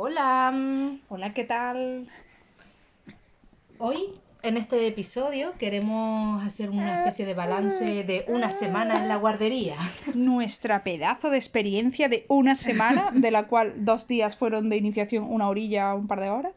Hola, Hola, ¿qué tal? hoy en este episodio queremos hacer una especie de balance de una semana en la guardería. Nuestra pedazo de experiencia de una semana, de la cual dos días fueron de iniciación, una orilla, un par de horas.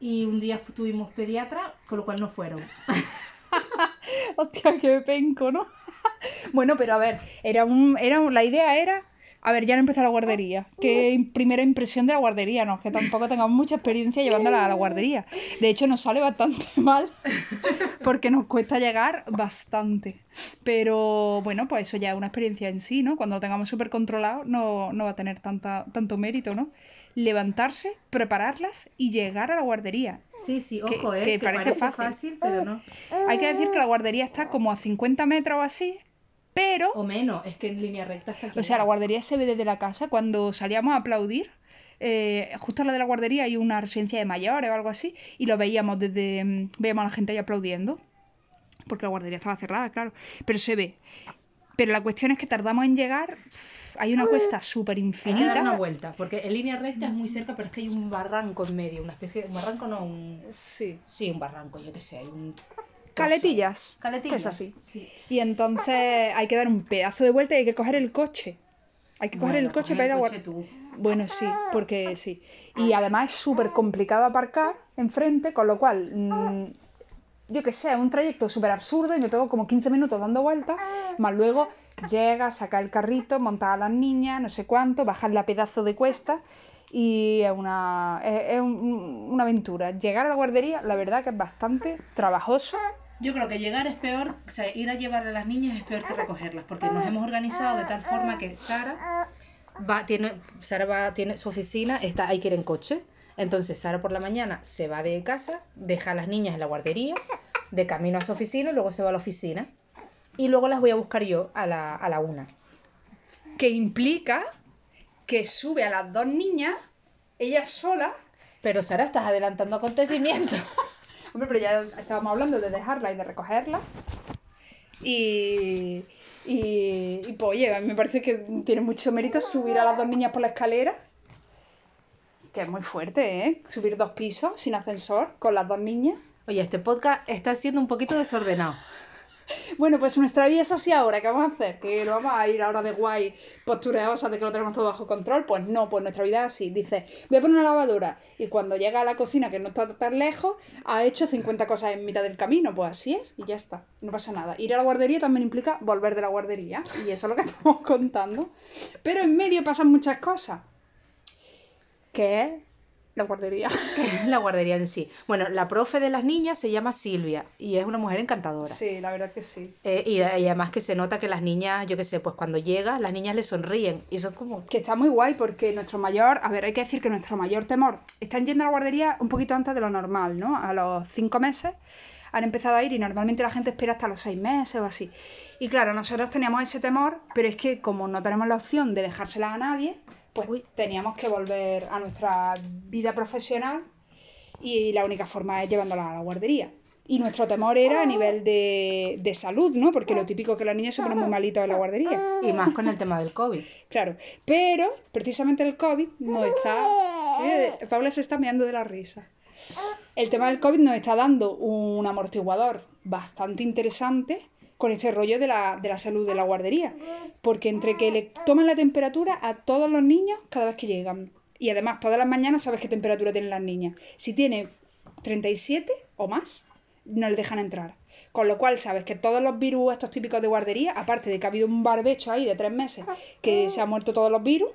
Y un día tuvimos pediatra, con lo cual no fueron. Hostia, qué penco, ¿no? bueno, pero a ver, era un, era un- la idea era, a ver, ya no empezó la guardería. Qué im- primera impresión de la guardería, no, que tampoco tengamos mucha experiencia llevándola a la guardería. De hecho, nos sale bastante mal, porque nos cuesta llegar bastante. Pero bueno, pues eso ya es una experiencia en sí, ¿no? Cuando lo tengamos súper controlado, no, no va a tener tanta, tanto mérito, ¿no? Levantarse, prepararlas y llegar a la guardería. Sí, sí, Que- ojo, eh, que que, parece parece, fácil. fácil. pero no. Hay que decir que la guardería está como a 50 metros o así, pero, O menos, es que en línea recta está aquí. o sea, la guardería se ve desde la casa. Cuando salíamos a aplaudir, eh, justo al lado de la guardería hay una residencia de mayores o algo así, y lo veíamos desde, mm, veíamos a la gente ahí aplaudiendo, porque la guardería estaba cerrada, claro, pero se ve. Pero la cuestión es que tardamos en llegar, hay una cuesta súper Hay que dar una infinita. vuelta, porque en línea recta es muy cerca, pero es que hay un barranco en medio, una especie de un barranco, no, un... Sí. Sí, un barranco, yo qué sé, hay un... Caletillas. Caletillas. Que es así. Sí. Y entonces hay que dar un pedazo de vuelta y hay que coger el coche. Hay que coger Bueno, el coche para ir a tú. Bueno, sí, porque sí. Y además es súper complicado aparcar enfrente, con lo cual, mm, yo que sé, es un trayecto súper absurdo y me pego como 15 minutos dando vueltas, más luego llega, saca el carrito, monta a las niñas, no sé cuánto, bajar la pedazo de cuesta y es una, es, es un- una aventura. Llegar a la guardería, la verdad que es bastante trabajoso. Yo creo que llegar es peor, o sea, ir a llevar a las niñas es peor que recogerlas, porque nos hemos organizado de tal forma que Sara va, tiene, Sara va, tiene su oficina, está, hay que en coche. Entonces Sara por la mañana se va de casa, deja a las niñas en la guardería, de camino a su oficina luego se va a la oficina. Y luego las voy a buscar yo a la, a la una. que implica que sube a las dos niñas, ella sola. Pero Sara, estás adelantando acontecimientos. Hombre, pero ya estábamos hablando de dejarla y de recogerla. Y, y, y, pues, oye, a mí me parece que tiene mucho mérito subir a las dos niñas por la escalera. Que es muy fuerte, ¿eh? Subir dos pisos sin ascensor con las dos niñas. Oye, este podcast está siendo un poquito desordenado. Bueno, pues nuestra vida es así ahora, ¿qué vamos a hacer? ¿Que lo vamos a ir ahora de guay, postureosas de que lo tenemos todo bajo control? Pues no, pues nuestra vida es así. Dice, voy a poner una lavadora y cuando llega a la cocina, que no está tan lejos, ha hecho 50 cosas en mitad del camino. Pues así es y ya está, no pasa nada. Ir a la guardería también implica volver de la guardería y eso es lo que estamos contando. Pero en medio pasan muchas cosas. ¿Qué es la guardería? la guardería en sí. Bueno, la profe de las niñas se llama Silvia y es una mujer encantadora. Sí, la verdad que sí. Eh, y, y además que se nota que las niñas, yo qué sé, pues cuando llega, las niñas le sonríen. Y eso es como... Que está muy guay porque nuestro mayor, a ver, hay que decir que nuestro mayor temor, están yendo a la guardería un poquito antes de lo normal, ¿no? A los cinco meses han empezado a ir y normalmente la gente espera hasta los seis meses o así. Y claro, nosotros teníamos ese temor, pero es que como no tenemos la opción de dejársela a nadie, pues Uy. teníamos que volver a nuestra vida profesional y la única forma es llevándola a la guardería. Y nuestro temor era a nivel de, de salud, ¿no? Porque lo típico es que los niños se ponen muy malitos en la guardería. Y más con el tema del COVID. Claro, pero precisamente el COVID nos está... Eh, Paula se está meando de la risa. El tema del COVID nos está dando un amortiguador bastante interesante con este rollo de la, de la salud de la guardería. Porque entre que le toman la temperatura a todos los niños cada vez que llegan. Y además todas las mañanas sabes qué temperatura tienen las niñas. Si tiene 37 o más, no le dejan entrar. Con lo cual sabes que todos los virus estos típicos de guardería, aparte de que ha habido un barbecho ahí de tres meses que se han muerto todos los virus,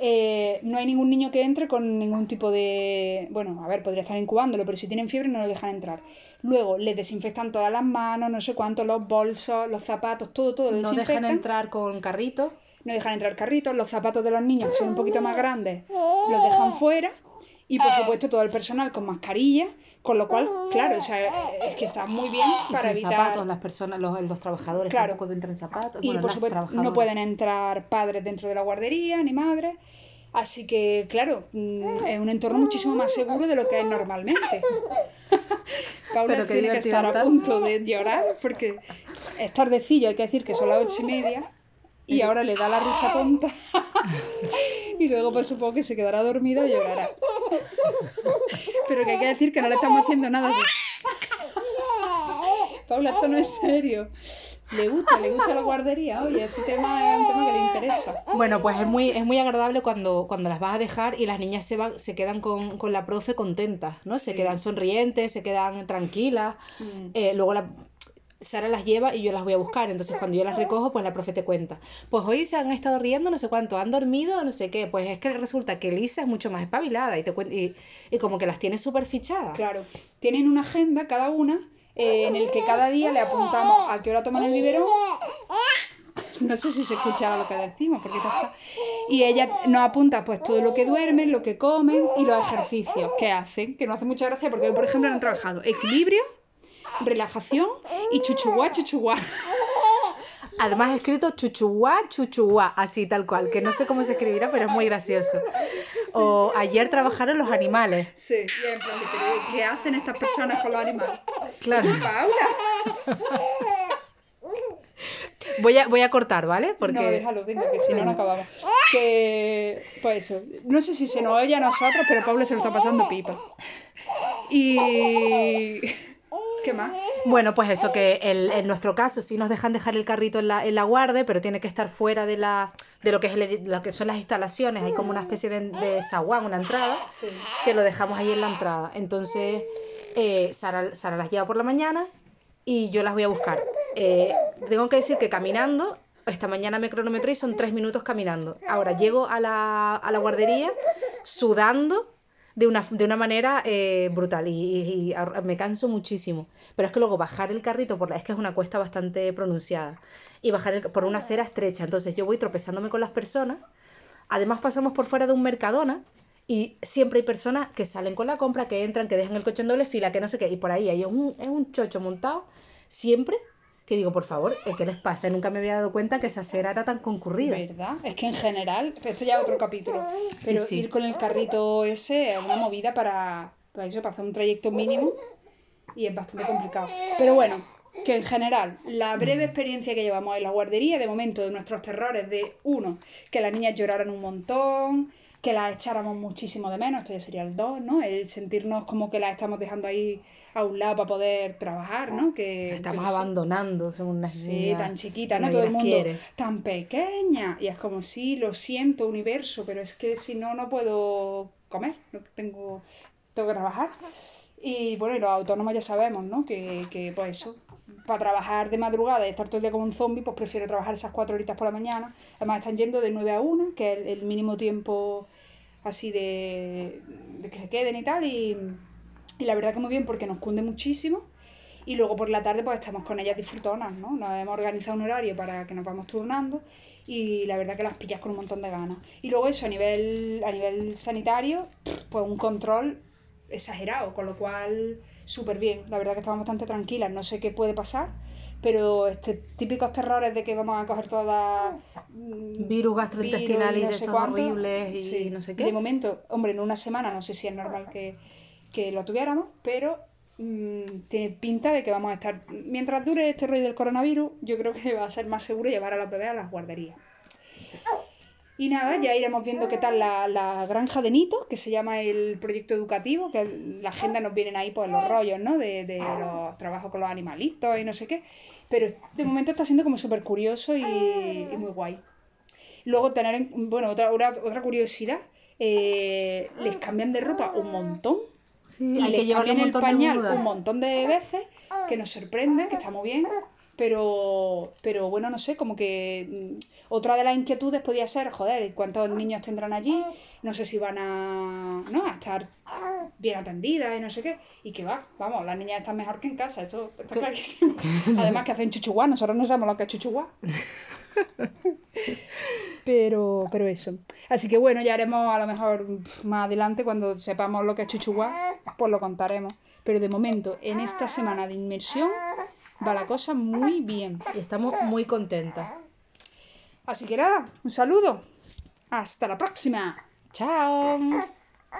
eh, no hay ningún niño que entre con ningún tipo de... Bueno, a ver, podría estar incubándolo, pero si tienen fiebre no lo dejan entrar. Luego les desinfectan todas las manos, no sé cuánto, los bolsos, los zapatos, todo, todo lo No dejan entrar con carrito. No dejan entrar carritos, los zapatos de los niños que son un poquito más grandes los dejan fuera. Y por supuesto todo el personal con mascarilla, con lo cual, claro, o sea, es que está muy bien Y para sin evitar... zapatos, las personas, los, los trabajadores Claro. tampoco entran zapatos. Y bueno, por supuesto no pueden entrar padres dentro de la guardería, ni madres. Así que, claro, mm, es un entorno muchísimo más seguro de lo que es normalmente. Paula Pero tiene que estar a punto de llorar porque es tardecillo, hay que decir que son las ocho y media y ahora le da la risa tonta Y luego pues supongo que se quedará dormido y llorará. Pero que hay que decir que no le estamos haciendo nada así. Paula, esto no es serio. Le gusta, le gusta la guardería. Oye, este tema es un tema que le interesa. Bueno, pues es muy, es muy agradable cuando, cuando las vas a dejar y las niñas se van, se quedan con, con la profe contentas, ¿no? Se Sí. quedan sonrientes, se quedan tranquilas. Mm. Eh, luego la, Sara las lleva y yo las voy a buscar. Entonces cuando yo las recojo, pues la profe te cuenta. Pues hoy se han estado riendo, no sé cuánto, han dormido, no sé qué. Pues es que resulta que Lisa es mucho más espabilada y te y, y como que las tiene súper fichadas. Claro, tienen una agenda cada una eh, en el que cada día le apuntamos a qué hora toman el biberón. No sé si se escuchaba lo que decimos, porque está... Y ella nos apunta pues todo lo que duermen, lo que comen y los ejercicios que hacen, que nos hace mucha gracia porque hoy, por ejemplo, han trabajado equilibrio, relajación y chuchuguá, chuchuguá. Además he escrito chuchuá, chuchuá, así tal cual, que no sé cómo se escribirá, pero es muy gracioso. O ayer trabajaron los animales. Sí, y en plan, ¿qué- ¿qué hacen estas personas con los animales? Claro. Paula. Voy a, voy a cortar, ¿vale? Porque No, déjalo, venga, que si no, no acabamos. Que, pues eso, no sé si se nos oye a nosotros, pero Paula se lo está pasando pipa. Y... ¿Qué más? Bueno, pues eso, que el- en nuestro caso sí nos dejan dejar el carrito en la, en la guardia, pero tiene que estar fuera de la de lo que es el lo que son las instalaciones. Hay como una especie de, de zaguán, una entrada, Sí. que lo dejamos ahí en la entrada. Entonces, eh, Sara, Sara las lleva por la mañana y yo las voy a buscar. Eh, tengo que decir que caminando, esta mañana me cronometré y son tres minutos caminando. Ahora llego a la, a la guardería sudando de una, de una manera eh, brutal y, y- y me canso muchísimo. Pero es que luego bajar el carrito, por la, es que es una cuesta bastante pronunciada, y bajar el- por una acera estrecha. Entonces yo voy tropezándome con las personas. Además pasamos por fuera de un Mercadona y siempre hay personas que salen con la compra, que entran, que dejan el coche en doble fila, que no sé qué, y por ahí hay un, es un chocho montado siempre que digo, por favor, ¿eh, ¿qué les pasa? Nunca me había dado cuenta que esa acera era tan concurrida. ¿Verdad? Es que en general, esto ya es otro capítulo, pero sí. ir con el carrito ese es una movida para, para eso, para hacer un trayecto mínimo y es bastante complicado. Pero bueno, que en general, la breve experiencia que llevamos en la guardería, de momento, de nuestros terrores, de uno, que las niñas lloraran un montón, que las echáramos muchísimo de menos, esto ya sería el dos, ¿no? El sentirnos como que las estamos dejando ahí a un lado para poder trabajar, ¿no? Que Estamos abandonando, son unas Sí, tan chiquita, ¿no? Todo el mundo quiere. tan pequeña. Y es como, sí, lo siento, universo, pero es que si no, no puedo comer, no tengo, tengo que trabajar. Y bueno, y los autónomos ya sabemos, ¿no? Que, que pues eso, para trabajar de madrugada y estar todo el día como un zombie, pues prefiero trabajar esas cuatro horitas por la mañana. Además están yendo de 9 a 1, que es el, mínimo tiempo así de, de que se queden y tal. Y, y la verdad que muy bien porque nos cunde muchísimo. Y luego por la tarde pues estamos con ellas disfrutonas, ¿no? Nos hemos organizado un horario para que nos vamos turnando y la verdad que las pillas con un montón de ganas. Y luego eso, a nivel, a nivel sanitario, pues un control exagerado, con lo cual súper bien. La verdad que estamos bastante tranquilas, no sé qué puede pasar, pero este típicos terrores de que vamos a coger todas mm, Virus gastrointestinales y no de sé esos cuánto, horribles y sí. no sé qué. De momento, hombre, en una semana no sé si es normal que, que lo tuviéramos, pero mm, tiene pinta de que vamos a estar, mientras dure este rollo del coronavirus, yo creo que va a ser más seguro llevar a los bebés a las guarderías. Y nada, ya iremos viendo qué tal la, la granja de Nito, que se llama el proyecto educativo, que la agenda nos vienen ahí pues los rollos, ¿no? De, de los trabajos con los animalitos y no sé qué. Pero de momento está siendo como súper curioso y, y muy guay. Luego tener, en- bueno, otra, otra, otra curiosidad, eh, les cambian de ropa un montón. Sí, Y que les llevarle cambian un el pañal un montón de veces, que nos sorprende, que está muy bien, pero, pero bueno, no sé, como que mm, otra de las inquietudes podía ser, joder, ¿cuántos niños tendrán allí? No sé si van a, ¿no? a estar bien atendidas y no sé qué. Y que va, vamos, las niñas están mejor que en casa, esto está clarísimo. Además que hacen chuchuguá, nosotros no sabemos lo que es chuchuguá. Pero, pero eso. Así que bueno, ya haremos a lo mejor más adelante, cuando sepamos lo que es chuchuguá, pues lo contaremos. Pero de momento, en esta semana de inmersión, va la cosa muy bien. Y estamos muy contentas. Así que nada, un saludo. Hasta la próxima. Chao.